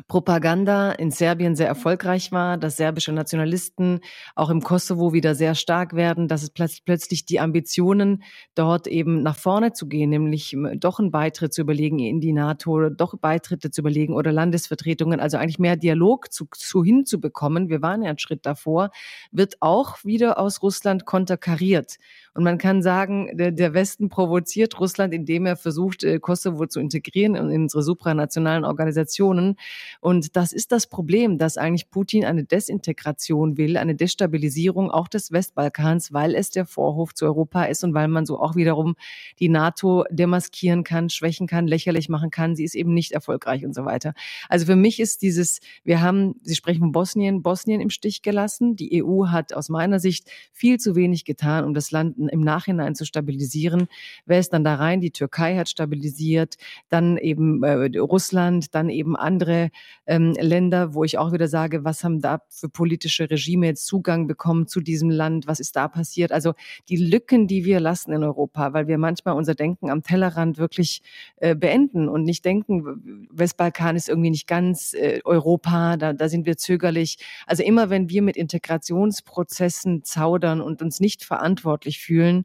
Propaganda in Serbien sehr erfolgreich war, dass serbische Nationalisten auch im Kosovo wieder sehr stark werden, dass es plötzlich die Ambitionen dort eben nach vorne zu gehen, nämlich doch einen Beitritt zu überlegen in die NATO, doch Beitritte zu überlegen oder Landesvertretungen, also eigentlich mehr Dialog zu, zu hinzubekommen. Wir waren ja einen Schritt davor, wird auch wieder aus Russland konterkariert. Und man kann sagen, der, der Westen provoziert Russland, indem er versucht, äh, Kosovo zu integrieren in unsere supranationalen Organisationen. Und das ist das Problem, dass eigentlich Putin eine Desintegration will, eine Destabilisierung auch des Westbalkans, weil es der Vorhof zu Europa ist und weil man so auch wiederum die NATO demaskieren kann, schwächen kann, lächerlich machen kann. Sie ist eben nicht erfolgreich und so weiter. Also für mich ist dieses, wir haben, Sie sprechen von Bosnien, Bosnien im Stich gelassen. Die EU hat aus meiner Sicht viel zu wenig getan, um das Land im Nachhinein zu stabilisieren. Wer ist dann da rein? Die Türkei hat stabilisiert, dann eben äh, Russland, dann eben andere ähm, Länder, wo ich auch wieder sage, was haben da für politische Regime jetzt Zugang bekommen zu diesem Land? Was ist da passiert? Also die Lücken, die wir lassen in Europa, weil wir manchmal unser Denken am Tellerrand wirklich äh, beenden und nicht denken, Westbalkan ist irgendwie nicht ganz äh, Europa, da, da sind wir zögerlich. Also immer wenn wir mit Integrationsprozessen zaudern und uns nicht verantwortlich fühlen, fühlen,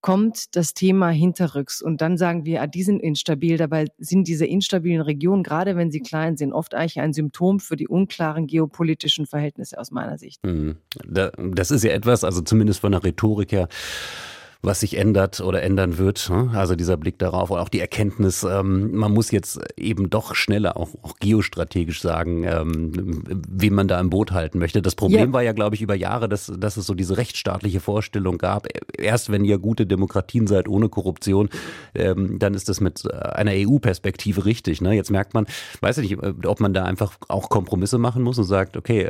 kommt das Thema hinterrücks. Und dann sagen wir, ah, die sind instabil. Dabei sind diese instabilen Regionen, gerade wenn sie klein sind, oft eigentlich ein Symptom für die unklaren geopolitischen Verhältnisse aus meiner Sicht. Mhm. Das ist ja etwas, also zumindest von der Rhetorik her, was sich ändert oder ändern wird. Ne? Also dieser Blick darauf und auch die Erkenntnis, ähm, man muss jetzt eben doch schneller, auch, auch geostrategisch sagen, ähm, wem man da im Boot halten möchte. Das Problem ja. war ja, glaube ich, über Jahre, dass, dass es so diese rechtsstaatliche Vorstellung gab. Erst wenn ihr gute Demokratien seid ohne Korruption, ähm, dann ist das mit einer EU-Perspektive richtig. Ne? Jetzt merkt man, weiß ich nicht, ob man da einfach auch Kompromisse machen muss und sagt, okay,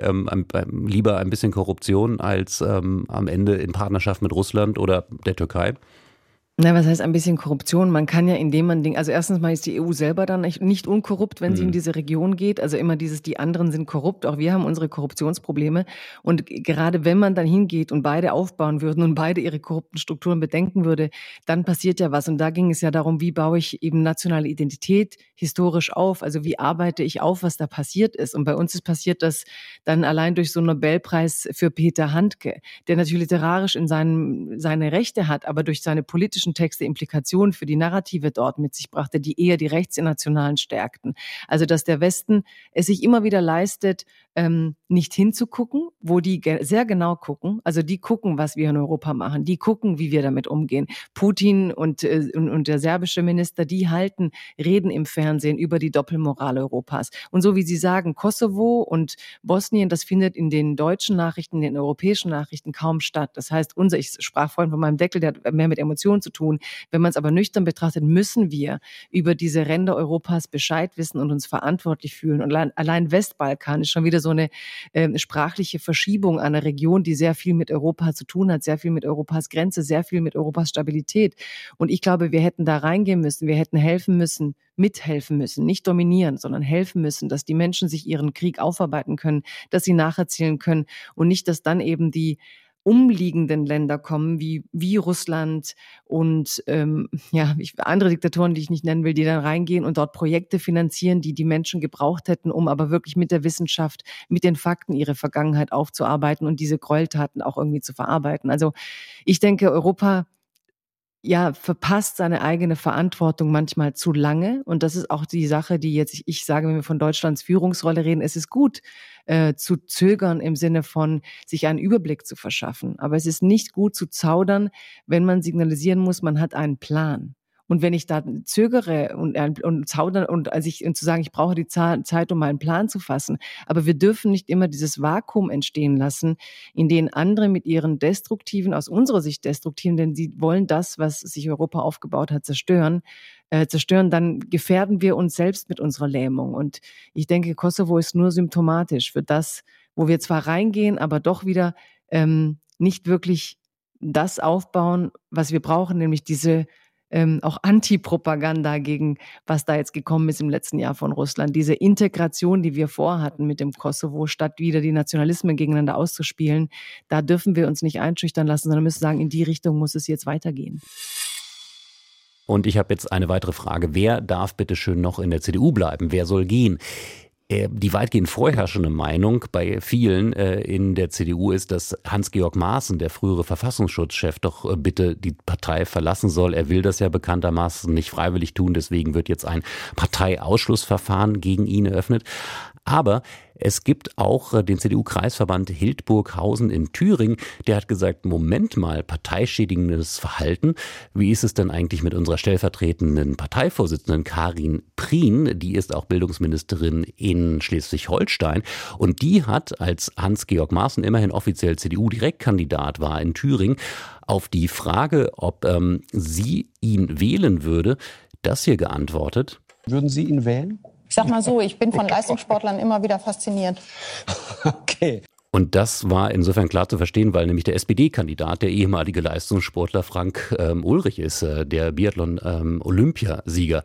lieber ein bisschen Korruption als am Ende in Partnerschaft mit Russland oder der Türkei? Türkei. Na, was heißt ein bisschen Korruption? Man kann ja, indem man Ding, also erstens mal ist die EU selber dann nicht, unkorrupt, wenn mhm. sie in mhm. diese Region geht. Also immer dieses, die anderen sind korrupt. Auch wir haben unsere Korruptionsprobleme. Und gerade wenn man dann hingeht und beide aufbauen würden und beide ihre korrupten Strukturen bedenken würde, dann passiert ja was. Und da ging es ja darum, wie baue ich eben nationale Identität historisch auf? Also wie arbeite ich auf, was da passiert ist? Und bei uns ist passiert das dann allein durch so einen Nobelpreis für Peter Handke, der natürlich literarisch in seinen, seine Rechte hat, aber durch seine politische politischen Texte Implikationen für die Narrative dort mit sich brachte, die eher die Rechtsinternationalen stärkten. Also dass der Westen es sich immer wieder leistet, ähm, nicht hinzugucken, wo die ge sehr genau gucken. Also die gucken, was wir in Europa machen. Die gucken, wie wir damit umgehen. Putin und, äh, und, und der serbische Minister, die halten Reden im Fernsehen über die Doppelmoral Europas. Und so wie Sie sagen, Kosovo und Bosnien, das findet in den deutschen Nachrichten, in den europäischen Nachrichten kaum statt. Das heißt, unser, ich sprach vorhin von meinem Deckel, der hat mehr mit Emotionen zu tun. Wenn man es aber nüchtern betrachtet, müssen wir über diese Ränder Europas Bescheid wissen und uns verantwortlich fühlen. Und allein, allein Westbalkan ist schon wieder so eine äh, sprachliche Verschiebung einer Region, die sehr viel mit Europa zu tun hat, sehr viel mit Europas Grenze, sehr viel mit Europas Stabilität. Und ich glaube, wir hätten da reingehen müssen, wir hätten helfen müssen, mithelfen müssen, nicht dominieren, sondern helfen müssen, dass die Menschen sich ihren Krieg aufarbeiten können, dass sie nacherzählen können und nicht, dass dann eben die umliegenden Länder kommen, wie, wie Russland und ähm, ja, ich, andere Diktatoren, die ich nicht nennen will, die dann reingehen und dort Projekte finanzieren, die die Menschen gebraucht hätten, um aber wirklich mit der Wissenschaft, mit den Fakten ihre Vergangenheit aufzuarbeiten und diese Gräueltaten auch irgendwie zu verarbeiten. Also ich denke, Europa ja, verpasst seine eigene Verantwortung manchmal zu lange. Und das ist auch die Sache, die jetzt, ich sage, wenn wir von Deutschlands Führungsrolle reden, es ist gut äh, zu zögern im Sinne von sich einen Überblick zu verschaffen. Aber es ist nicht gut zu zaudern, wenn man signalisieren muss, man hat einen Plan. Und wenn ich da zögere und, und zaudern und, also ich, und zu sagen, ich brauche die Zeit, um meinen Plan zu fassen. Aber wir dürfen nicht immer dieses Vakuum entstehen lassen, in dem andere mit ihren destruktiven, aus unserer Sicht destruktiven, denn sie wollen das, was sich Europa aufgebaut hat, zerstören, äh, zerstören, dann gefährden wir uns selbst mit unserer Lähmung. Und ich denke, Kosovo ist nur symptomatisch für das, wo wir zwar reingehen, aber doch wieder ähm, nicht wirklich das aufbauen, was wir brauchen, nämlich diese ähm, auch Antipropaganda gegen, was da jetzt gekommen ist im letzten Jahr von Russland. Diese Integration, die wir vorhatten mit dem Kosovo, statt wieder die Nationalismen gegeneinander auszuspielen, da dürfen wir uns nicht einschüchtern lassen, sondern müssen sagen, in die Richtung muss es jetzt weitergehen. Und ich habe jetzt eine weitere Frage. Wer darf bitte schön noch in der CDU bleiben? Wer soll gehen? Äh, die weitgehend vorherrschende Meinung bei vielen äh, in der CDU ist, dass Hans-Georg Maaßen, der frühere Verfassungsschutzchef, doch äh, bitte die Partei verlassen soll. Er will das ja bekanntermaßen nicht freiwillig tun, deswegen wird jetzt ein Parteiausschlussverfahren gegen ihn eröffnet. Aber es gibt auch äh, den CDU-Kreisverband Hildburghausen in Thüringen, der hat gesagt, Moment mal, parteischädigendes Verhalten. Wie ist es denn eigentlich mit unserer stellvertretenden Parteivorsitzenden Karin Prien? Die ist auch Bildungsministerin in Schleswig-Holstein. Und die hat, als Hans-Georg Maaßen immerhin offiziell CDU-Direktkandidat war in Thüringen, auf die Frage, ob ähm, sie ihn wählen würde, das hier geantwortet. Würden Sie ihn wählen? Ich sag mal so, ich bin von Leistungssportlern immer wieder fasziniert. Okay. Und das war insofern klar zu verstehen, weil nämlich der SPD-Kandidat, der ehemalige Leistungssportler Frank ähm, Ulrich ist, äh, der Biathlon-Olympiasieger. Ähm,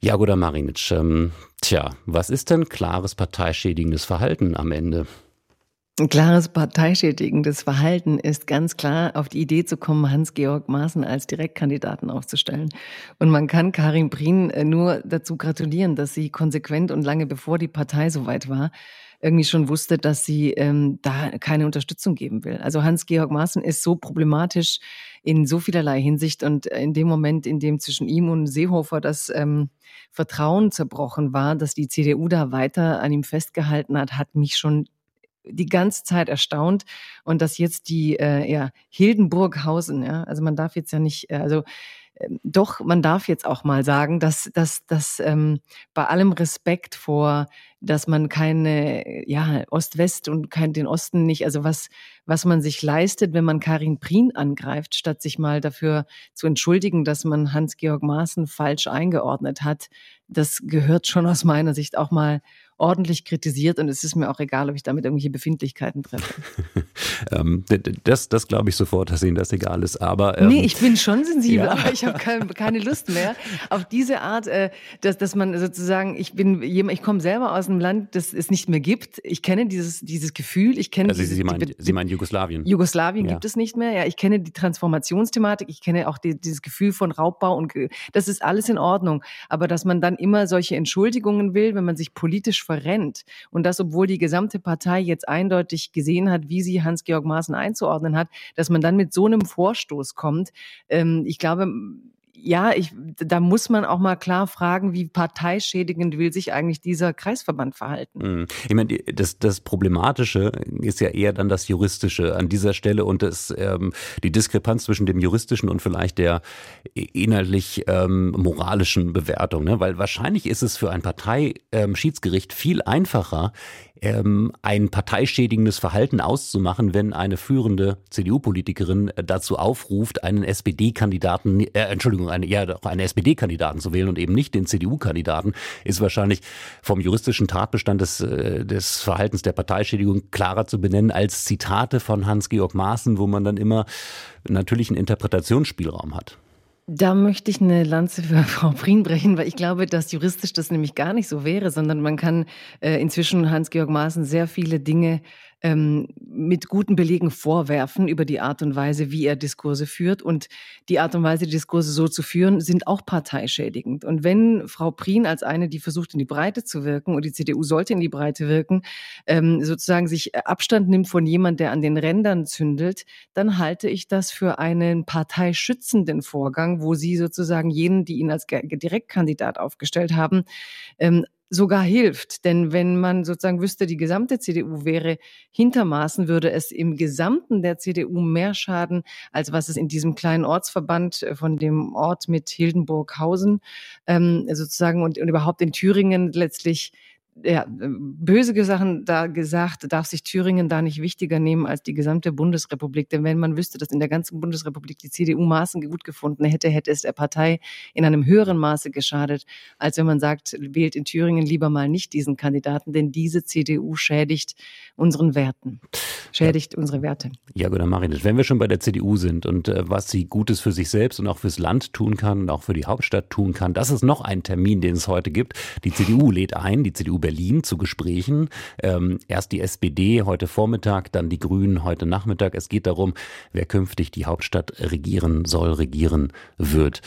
Jagoda Marinic, ähm, tja, was ist denn klares parteischädigendes Verhalten am Ende? Ein klares parteischädigendes Verhalten ist ganz klar, auf die Idee zu kommen, Hans-Georg Maaßen als Direktkandidaten aufzustellen. Und man kann Karin Prien äh, nur dazu gratulieren, dass sie konsequent und lange bevor die Partei soweit war, irgendwie schon wusste, dass sie ähm, da keine Unterstützung geben will. Also Hans-Georg Maaßen ist so problematisch in so vielerlei Hinsicht und in dem Moment, in dem zwischen ihm und Seehofer das ähm, Vertrauen zerbrochen war, dass die CDU da weiter an ihm festgehalten hat, hat mich schon die ganze Zeit erstaunt und dass jetzt die äh, ja, Hildenburghausen, ja, also man darf jetzt ja nicht, äh, also ähm, doch, man darf jetzt auch mal sagen, dass, dass, dass ähm, bei allem Respekt vor, dass man keine, ja, Ost-West und kein, den Osten nicht, also was, was man sich leistet, wenn man Karin Prien angreift, statt sich mal dafür zu entschuldigen, dass man Hans-Georg Maaßen falsch eingeordnet hat, das gehört schon aus meiner Sicht auch mal ordentlich kritisiert und es ist mir auch egal, ob ich damit irgendwelche Befindlichkeiten treffe. ähm, das das glaube ich sofort, dass Ihnen das egal ist. Aber ähm, nee, ich bin schon sensibel, ja. aber ich habe kein, keine Lust mehr auf diese Art, äh, dass, dass man sozusagen, ich bin jemand, ich komme selber aus einem Land, das es nicht mehr gibt. Ich kenne dieses, dieses Gefühl, ich kenne. Also dieses, Sie, meinen, die, Sie meinen Jugoslawien? Jugoslawien ja. gibt es nicht mehr. Ja, ich kenne die Transformationsthematik, ich kenne auch die, dieses Gefühl von Raubbau und das ist alles in Ordnung. Aber dass man dann immer solche Entschuldigungen will, wenn man sich politisch verrennt. Und das, obwohl die gesamte Partei jetzt eindeutig gesehen hat, wie sie Hans-Georg Maaßen einzuordnen hat, dass man dann mit so einem Vorstoß kommt. Ähm, ich glaube, ja, ich, da muss man auch mal klar fragen, wie parteischädigend will sich eigentlich dieser Kreisverband verhalten. Mhm. Ich meine, das, das Problematische ist ja eher dann das Juristische an dieser Stelle und das, ähm, die Diskrepanz zwischen dem Juristischen und vielleicht der inhaltlich ähm, moralischen Bewertung. Ne? Weil wahrscheinlich ist es für ein Parteischiedsgericht ähm, viel einfacher, ähm, ein parteischädigendes Verhalten auszumachen, wenn eine führende CDU-Politikerin äh, dazu aufruft, einen SPD-Kandidaten, äh, Entschuldigung, eine, ja, doch einen SPD-Kandidaten zu wählen und eben nicht den CDU-Kandidaten, ist wahrscheinlich vom juristischen Tatbestand des, äh, des Verhaltens der Parteischädigung klarer zu benennen als Zitate von Hans-Georg Maaßen, wo man dann immer natürlich einen Interpretationsspielraum hat. Da möchte ich eine Lanze für Frau Prien brechen, weil ich glaube, dass juristisch das nämlich gar nicht so wäre, sondern man kann äh, inzwischen Hans-Georg Maaßen sehr viele Dinge ähm, mit guten Belegen vorwerfen über die Art und Weise, wie er Diskurse führt. Und die Art und Weise, die Diskurse so zu führen, sind auch parteischädigend. Und wenn Frau Prien als eine, die versucht, in die Breite zu wirken, und die CDU sollte in die Breite wirken, ähm, sozusagen sich Abstand nimmt von jemand, der an den Rändern zündelt, dann halte ich das für einen parteischützenden Vorgang, wo sie sozusagen jenen, die ihn als Direktkandidat aufgestellt haben, ähm, sogar hilft. Denn wenn man sozusagen wüsste, die gesamte CDU wäre hintermaßen, würde es im Gesamten der CDU mehr schaden, als was es in diesem kleinen Ortsverband äh, von dem Ort mit Hildenburghausen ähm, sozusagen und, und überhaupt in Thüringen letztlich ja, böse Sachen da gesagt, darf sich Thüringen da nicht wichtiger nehmen als die gesamte Bundesrepublik. Denn wenn man wüsste, dass in der ganzen Bundesrepublik die CDU Maßen gut gefunden hätte, hätte es der Partei in einem höheren Maße geschadet, als wenn man sagt, wählt in Thüringen lieber mal nicht diesen Kandidaten, denn diese CDU schädigt unseren Werten, schädigt ja. unsere Werte. Ja, gut, Marinic, wenn wir schon bei der CDU sind und äh, was sie Gutes für sich selbst und auch fürs Land tun kann und auch für die Hauptstadt tun kann, das ist noch ein Termin, den es heute gibt. Die CDU lädt ein, die CDU Berlin zu Gesprächen. Ähm, erst die SPD heute Vormittag, dann die Grünen heute Nachmittag. Es geht darum, wer künftig die Hauptstadt regieren soll, regieren wird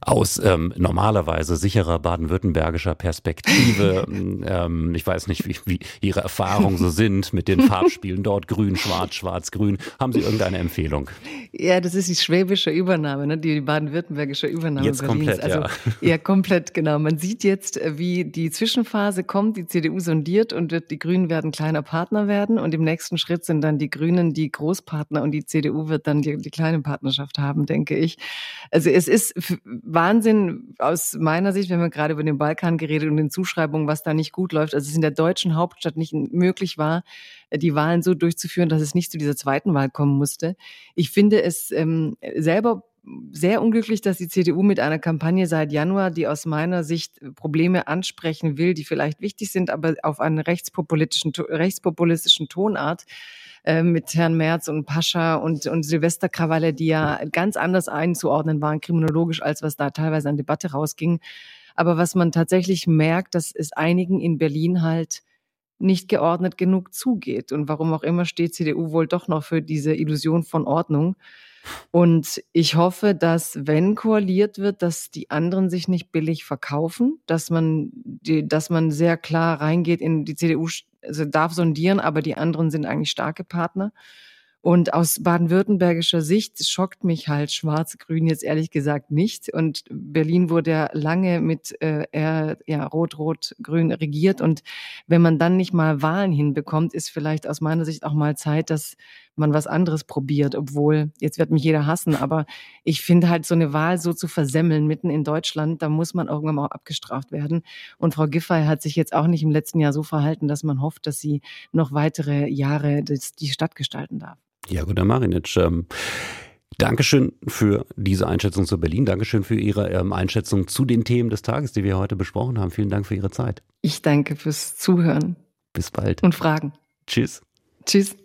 aus ähm, normalerweise sicherer baden-württembergischer Perspektive. ähm, ich weiß nicht, wie, wie Ihre Erfahrungen so sind mit den Farbspielen dort, grün, schwarz, schwarz, grün. Haben Sie irgendeine Empfehlung? Ja, das ist die schwäbische Übernahme, ne? die baden-württembergische Übernahme jetzt Berlins. Komplett, also, ja. ja, komplett, genau. Man sieht jetzt, äh, wie die Zwischenphase kommt, die CDU sondiert und wird, die Grünen werden kleiner Partner werden und im nächsten Schritt sind dann die Grünen die Großpartner und die CDU wird dann die, die kleine Partnerschaft haben, denke ich. Also es ist Wahnsinn aus meiner Sicht, wenn wir gerade über den Balkan geredet und den Zuschreibungen, was da nicht gut läuft. Also es in der deutschen Hauptstadt nicht möglich war, die Wahlen so durchzuführen, dass es nicht zu dieser zweiten Wahl kommen musste. Ich finde es ähm, selber sehr unglücklich, dass die CDU mit einer Kampagne seit Januar, die aus meiner Sicht Probleme ansprechen will, die vielleicht wichtig sind, aber auf eine rechtspopulistischen, rechtspopulistischen Tonart äh, mit Herrn Merz und Pascha und, und Silvesterkrawalle, die ja ganz anders einzuordnen waren, kriminologisch, als was da teilweise an Debatte rausging. Aber was man tatsächlich merkt, dass es einigen in Berlin halt nicht geordnet genug zugeht. Und warum auch immer steht CDU wohl doch noch für diese Illusion von Ordnung. Und ich hoffe, dass, wenn koaliert wird, dass die anderen sich nicht billig verkaufen, dass man, die, dass man sehr klar reingeht in die CDU, also darf sondieren, aber die anderen sind eigentlich starke Partner. Und aus baden-württembergischer Sicht schockt mich halt Schwarz-Grün jetzt ehrlich gesagt nicht. Und Berlin wurde ja lange mit äh, ja, Rot-Rot-Grün regiert. Und wenn man dann nicht mal Wahlen hinbekommt, ist vielleicht aus meiner Sicht auch mal Zeit, dass man was anderes probiert. Obwohl, jetzt wird mich jeder hassen, aber ich finde halt so eine Wahl so zu versemmeln mitten in Deutschland, da muss man irgendwann mal auch abgestraft werden. Und Frau Giffey hat sich jetzt auch nicht im letzten Jahr so verhalten, dass man hofft, dass sie noch weitere Jahre die Stadt gestalten darf. Jagoda Marinic, ähm, Dankeschön für diese Einschätzung zu Berlin. Dankeschön für Ihre ähm, Einschätzung zu den Themen des Tages, die wir heute besprochen haben. Vielen Dank für Ihre Zeit. Ich danke fürs Zuhören. Bis bald. Und Fragen. Tschüss. Tschüss.